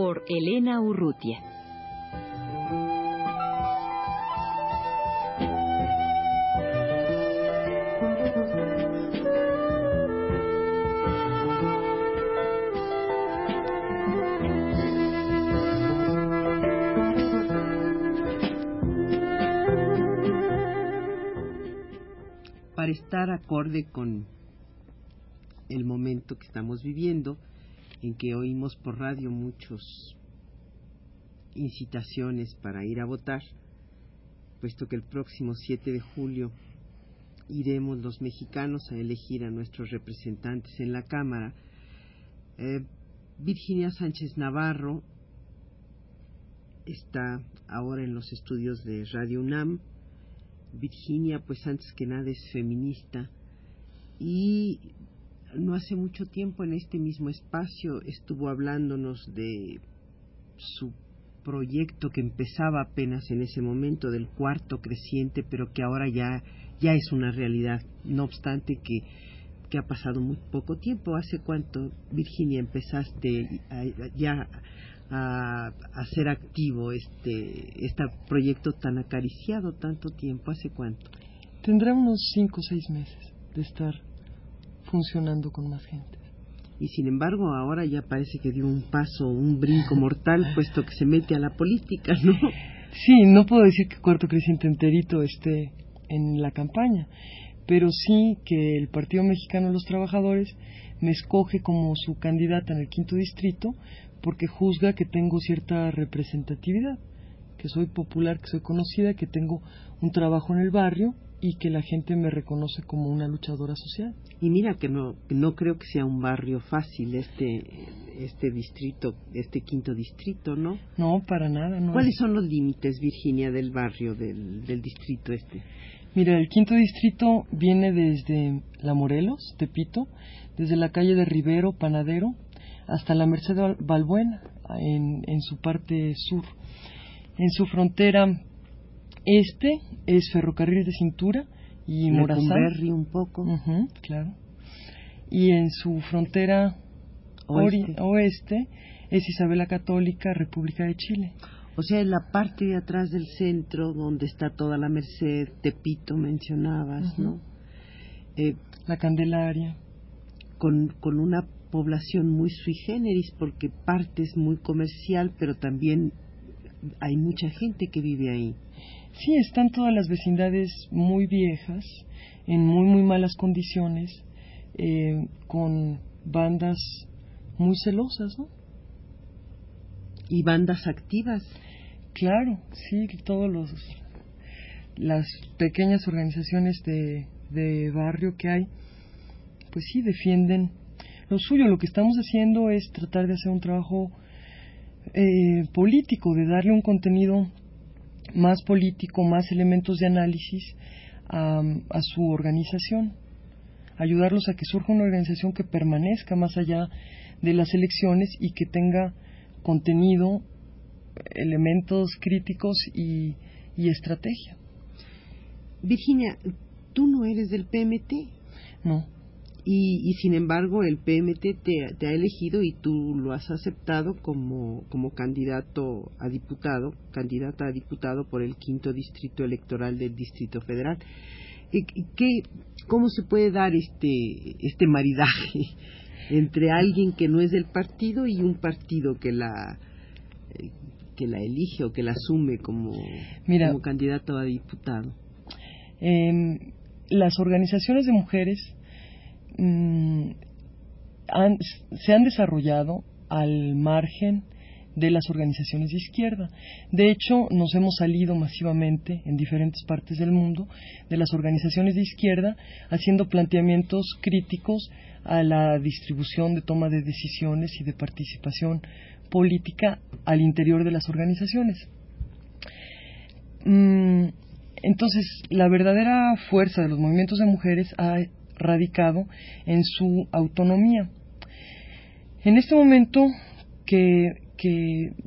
Por Elena Urrutia. para estar acorde con el momento que estamos viviendo, en que oímos por radio muchos incitaciones para ir a votar, puesto que el próximo 7 de julio iremos los mexicanos a elegir a nuestros representantes en la Cámara. Eh, Virginia Sánchez Navarro está ahora en los estudios de Radio UNAM, Virginia, pues antes que nada es feminista y no hace mucho tiempo en este mismo espacio estuvo hablándonos de su proyecto que empezaba apenas en ese momento del cuarto creciente, pero que ahora ya ya es una realidad. No obstante que que ha pasado muy poco tiempo. ¿Hace cuánto, Virginia, empezaste ya a, hacer activo este, este proyecto tan acariciado tanto tiempo? ¿Hace cuánto? Tendrá unos cinco o seis meses de estar funcionando con más gente. Y sin embargo, ahora ya parece que dio un paso, un brinco mortal, puesto que se mete a la política, ¿no? Sí, no puedo decir que Cuarto Creciente enterito esté en la campaña, pero sí que el Partido Mexicano de los Trabajadores me escoge como su candidata en el quinto distrito porque juzga que tengo cierta representatividad, que soy popular, que soy conocida, que tengo un trabajo en el barrio y que la gente me reconoce como una luchadora social. Y mira que no, no creo que sea un barrio fácil este, este distrito, este quinto distrito, ¿no? No, para nada. No ¿Cuáles son los límites, Virginia, del barrio, del, del distrito este? Mira, el quinto distrito viene desde La Morelos, Tepito, desde la calle de Rivero, Panadero, hasta la Merced Balbuena, en, en su parte sur. En su frontera este es ferrocarril de cintura y Morazán. un poco. claro. Y en su frontera oeste. oeste es Isabela Católica, República de Chile. O sea, en la parte de atrás del centro, donde está toda la Merced, Tepito mencionabas, ¿no? Eh, la Candelaria. Con, con una población muy sui generis, porque parte es muy comercial, pero también hay mucha gente que vive ahí. Sí, están todas las vecindades muy viejas, en muy, muy malas condiciones, eh, con bandas muy celosas, ¿no? Y bandas activas. Claro, sí, todos los las pequeñas organizaciones de, de barrio que hay, pues sí defienden lo suyo. Lo que estamos haciendo es tratar de hacer un trabajo eh, político, de darle un contenido más político, más elementos de análisis a, su organización, ayudarlos a que surja una organización que permanezca más allá de las elecciones y que tenga contenido, elementos críticos y, y estrategia. Virginia, tú no eres del PMT. No. Y, sin embargo el PMT te, ha elegido y tú lo has aceptado como, como candidato a diputado, candidata a diputado por el quinto distrito electoral del Distrito Federal. ¿Qué, ¿Cómo se puede dar este, este maridaje entre alguien que no es del partido y un partido que la, que la elige o que la asume como, como candidato a diputado? las organizaciones de mujeres Mm, se han desarrollado al margen de las organizaciones de izquierda. De hecho, nos hemos salido masivamente en diferentes partes del mundo de las organizaciones de izquierda haciendo planteamientos críticos a la distribución de toma de decisiones y de participación política al interior de las organizaciones. Mm, entonces, la verdadera fuerza de los movimientos de mujeres ha radicado en su autonomía. En este momento que,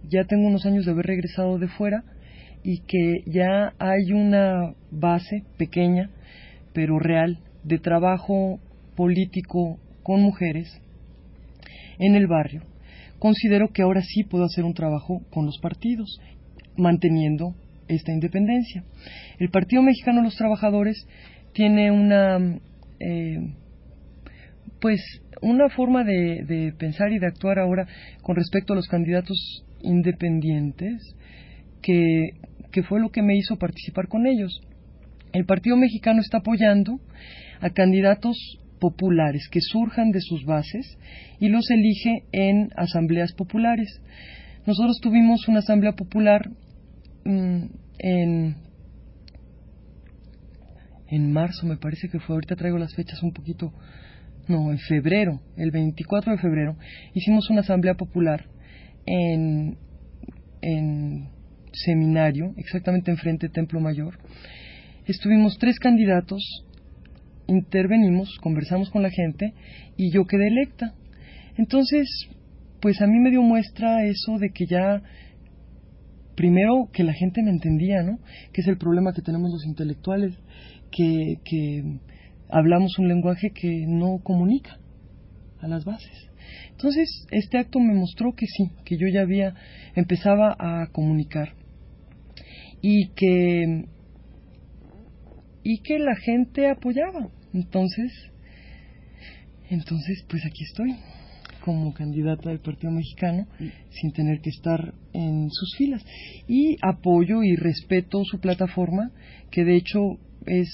ya tengo unos años de haber regresado de fuera y que ya hay una base pequeña pero real de trabajo político con mujeres en el barrio, considero que ahora sí puedo hacer un trabajo con los partidos, manteniendo esta independencia. El Partido Mexicano de los Trabajadores tiene una, eh, pues, una forma de, pensar y de actuar ahora con respecto a los candidatos independientes que, que fue lo que me hizo participar con ellos. El Partido Mexicano está apoyando a candidatos populares que surjan de sus bases y los elige en asambleas populares. Nosotros tuvimos una asamblea popular mm, en, en marzo, me parece que fue, ahorita traigo las fechas un poquito, no, en febrero, el 24 de febrero, hicimos una asamblea popular en, en seminario, exactamente enfrente del Templo Mayor. Estuvimos tres candidatos, intervenimos, conversamos con la gente y yo quedé electa. Entonces, pues a mí me dio muestra eso de que ya primero que la gente me entendía, ¿no? Que es el problema que tenemos los intelectuales, que, que hablamos un lenguaje que no comunica a las bases. Entonces, este acto me mostró que sí, que yo ya había, empezaba a comunicar y que, y que la gente apoyaba. Entonces, entonces, pues aquí estoy como candidata del Partido Mexicano sin tener que estar en sus filas. Y apoyo y respeto su plataforma, que de hecho es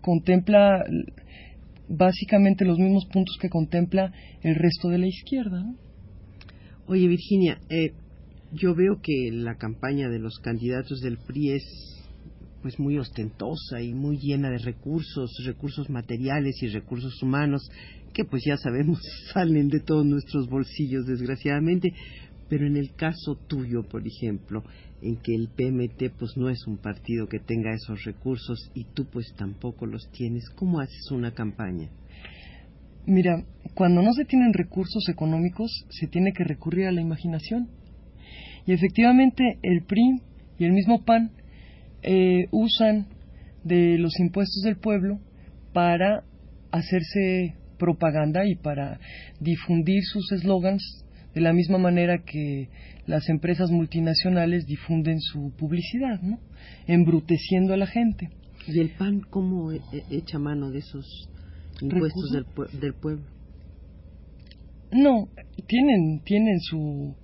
contempla básicamente los mismos puntos que contempla el resto de la izquierda. Oye, Virginia, eh, yo veo que la campaña de los candidatos del PRI es pues muy ostentosa y muy llena de recursos, recursos materiales y recursos humanos, que pues ya sabemos salen de todos nuestros bolsillos desgraciadamente, pero en el caso tuyo, por ejemplo, en que el PMT pues no es un partido que tenga esos recursos y tú pues tampoco los tienes, ¿cómo haces una campaña? Mira, cuando no se tienen recursos económicos se tiene que recurrir a la imaginación. Y efectivamente el PRI y el mismo PAN eh, usan de los impuestos del pueblo para hacerse propaganda y para difundir sus eslogans de la misma manera que las empresas multinacionales difunden su publicidad, ¿no? embruteciendo a la gente. ¿Y el PAN cómo e-, e-, echa mano de esos impuestos del, del, pueblo? No, tienen, tienen su,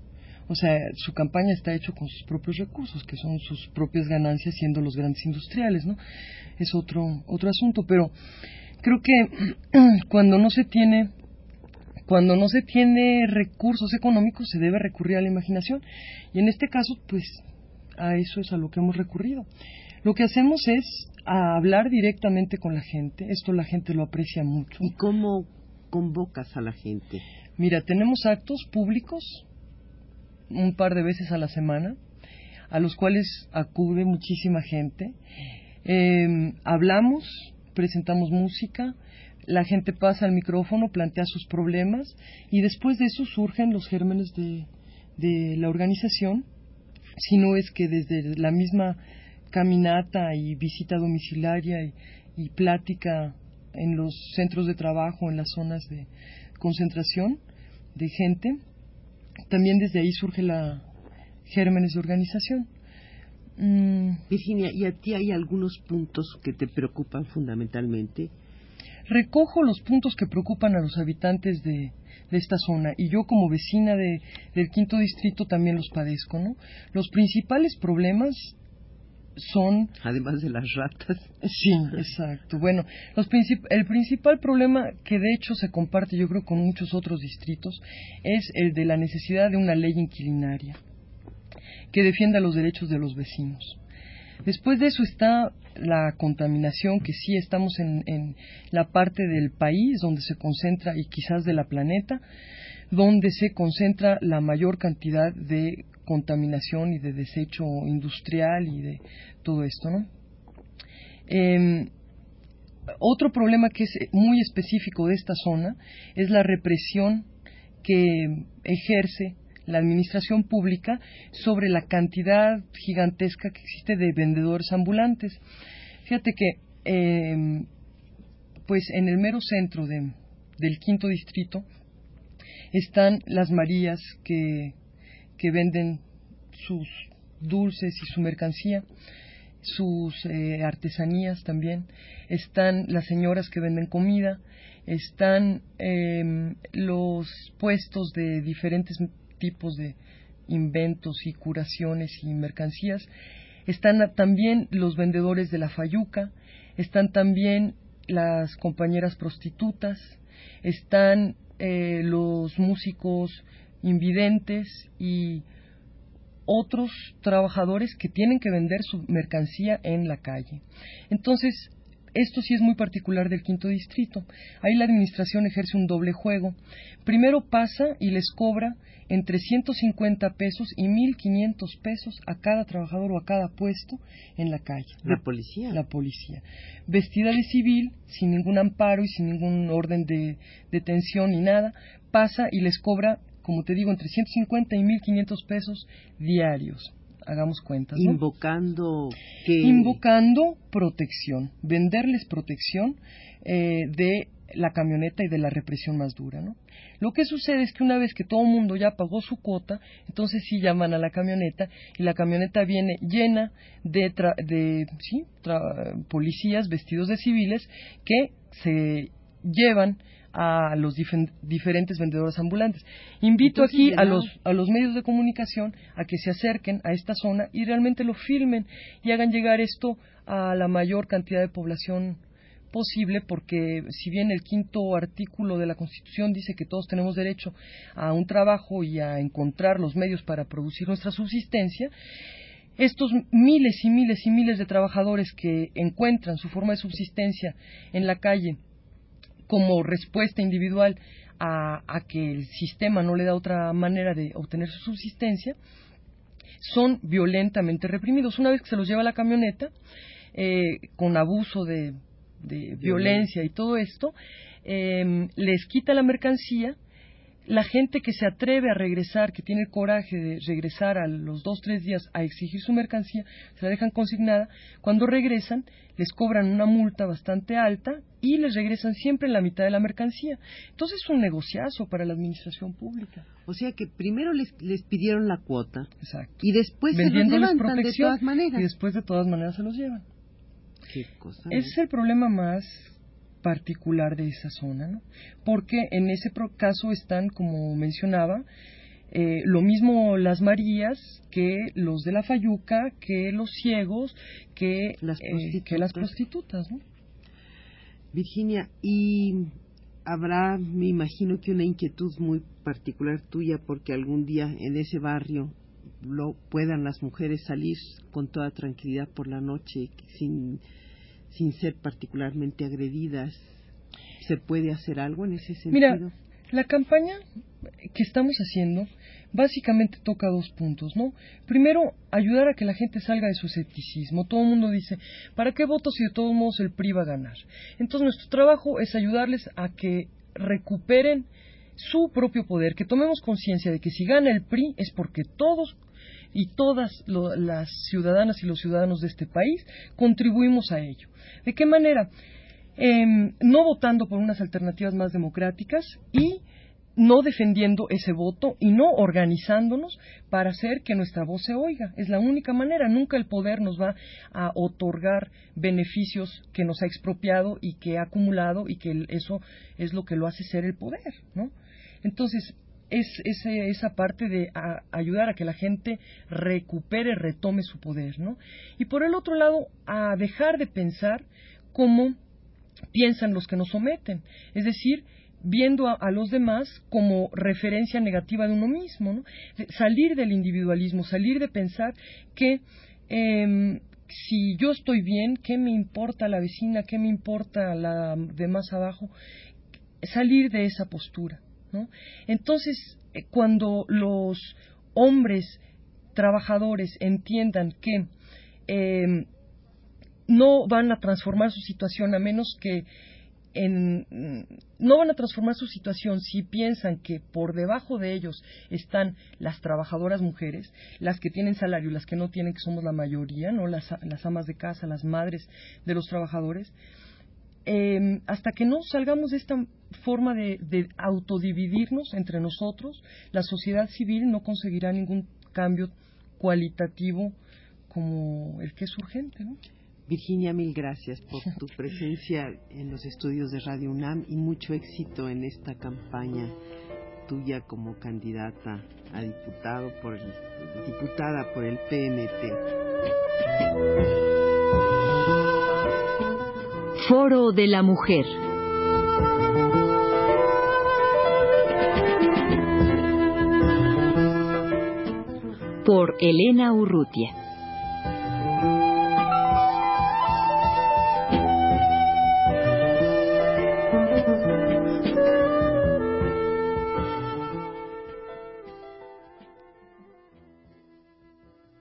o sea, su campaña está hecha con sus propios recursos, que son sus propias ganancias siendo los grandes industriales, ¿no? Es otro, otro asunto, pero creo que cuando no se tiene cuando no se tiene recursos económicos se debe recurrir a la imaginación y en este caso pues a eso es a lo que hemos recurrido. Lo que hacemos es a hablar directamente con la gente, esto la gente lo aprecia mucho. ¿Y cómo convocas a la gente? Mira, tenemos actos públicos un par de veces a la semana, a los cuales acude muchísima gente. Em, hablamos, presentamos música, la gente pasa al micrófono, plantea sus problemas y después de eso surgen los gérmenes de, la organización, si no es que desde la misma caminata y visita domiciliaria y, y plática en los centros de trabajo, en las zonas de concentración de gente, también desde ahí surge la gérmenes de organización. Mm. Virginia, ¿y a ti hay algunos puntos que te preocupan fundamentalmente? Recojo los puntos que preocupan a los habitantes de, esta zona y yo como vecina de, del quinto distrito también los padezco, ¿no? Los principales problemas son... Además de las ratas. Sí, exacto. Bueno, los el principal problema que de hecho se comparte yo creo con muchos otros distritos es el de la necesidad de una ley inquilinaria que defienda los derechos de los vecinos. Después de eso está la contaminación, que sí estamos en, la parte del país donde se concentra, y quizás de la planeta, donde se concentra la mayor cantidad de contaminación y de desecho industrial y de todo esto, ¿no? Em, otro problema que es muy específico de esta zona es la represión que ejerce la administración pública sobre la cantidad gigantesca que existe de vendedores ambulantes. Fíjate que, em, pues en el mero centro del quinto distrito están las Marías que que venden sus dulces y su mercancía, sus eh, artesanías también, están las señoras que venden comida, están em, los puestos de diferentes tipos de inventos y curaciones y mercancías, están también los vendedores de la fayuca, están también las compañeras prostitutas, están eh, los músicos invidentes y otros trabajadores que tienen que vender su mercancía en la calle. Entonces, esto sí es muy particular del quinto distrito. Ahí la administración ejerce un doble juego. Primero pasa y les cobra entre 150 pesos y 1.500 pesos a cada trabajador o a cada puesto en la calle. La policía. La policía. Vestida de civil, sin ningún amparo y sin ningún orden de detención ni nada, pasa y les cobra como te digo, entre 150 y 1.500 pesos diarios. Hagamos cuentas. Invocando Invocando protección, venderles protección eh, de la camioneta y de la represión más dura, ¿no? Lo que sucede es que una vez que todo el mundo ya pagó su cuota, entonces sí llaman a la camioneta y la camioneta viene llena de, de ¿sí? policías vestidos de civiles que se llevan a los diferentes vendedores ambulantes. Invito aquí a los, a los medios de comunicación a que se acerquen a esta zona y realmente lo filmen y hagan llegar esto a la mayor cantidad de población posible porque si bien el quinto artículo de la Constitución dice que todos tenemos derecho a un trabajo y a encontrar los medios para producir nuestra subsistencia, estos miles y miles y miles de trabajadores que encuentran su forma de subsistencia en la calle como respuesta individual a, que el sistema no le da otra manera de obtener su subsistencia, son violentamente reprimidos. Una vez que se los lleva a la camioneta, eh, con abuso de, violencia y todo esto, eh, les quita la mercancía la gente que se atreve a regresar, que tiene el coraje de regresar a los dos, tres días a exigir su mercancía, se la dejan consignada, cuando regresan les cobran una multa bastante alta y les regresan siempre en la mitad de la mercancía. Entonces es un negociazo para la administración pública. O sea que primero les, les pidieron la cuota Exacto. y después se los levantan de todas maneras. Y después de todas maneras se los llevan. Qué cosa Ese es el problema más particular de esa zona, ¿no? porque en ese caso están, como mencionaba, eh, lo mismo las Marías que los de la Fayuca, que los ciegos, que las prostitutas. Eh, que las prostitutas ¿no? Virginia, y habrá, me imagino que una inquietud muy particular tuya, porque algún día en ese barrio lo puedan las mujeres salir con toda tranquilidad por la noche sin sin ser particularmente agredidas. ¿Se puede hacer algo en ese sentido? Mira, la campaña que estamos haciendo básicamente toca dos puntos, ¿no? Primero, ayudar a que la gente salga de su escepticismo. Todo el mundo dice, ¿para qué voto si de todos modos el PRI va a ganar? Entonces, nuestro trabajo es ayudarles a que recuperen su propio poder, que tomemos conciencia de que si gana el PRI es porque todos y todas las ciudadanas y los ciudadanos de este país contribuimos a ello. ¿De qué manera? Em, no votando por unas alternativas más democráticas y no defendiendo ese voto y no organizándonos para hacer que nuestra voz se oiga. Es la única manera. Nunca el poder nos va a otorgar beneficios que nos ha expropiado y que ha acumulado y que eso es lo que lo hace ser el poder, ¿no? Entonces, es, esa parte de ayudar a que la gente recupere, retome su poder, ¿no? Y por el otro lado, a dejar de pensar como piensan los que nos someten, es decir, viendo a, los demás como referencia negativa de uno mismo, ¿no? salir del individualismo, salir de pensar que em, si yo estoy bien, ¿qué me importa la vecina? ¿Qué me importa la de más abajo? Salir de esa postura. Entonces, eh, cuando los hombres trabajadores entiendan que em, no van a transformar su situación a menos que no van a transformar su situación si piensan que por debajo de ellos están las trabajadoras mujeres, las que tienen salario, las que no tienen, que somos la mayoría, no las, las amas de casa, las madres de los trabajadores. Em, hasta que no salgamos de esta forma de, de, autodividirnos entre nosotros, la sociedad civil no conseguirá ningún cambio cualitativo como el que es urgente. ¿no? Virginia, mil gracias por tu presencia en los estudios de Radio UNAM y mucho éxito en esta campaña tuya como candidata a diputado por diputada por el PNP. Foro de la Mujer. Por Elena Urrutia.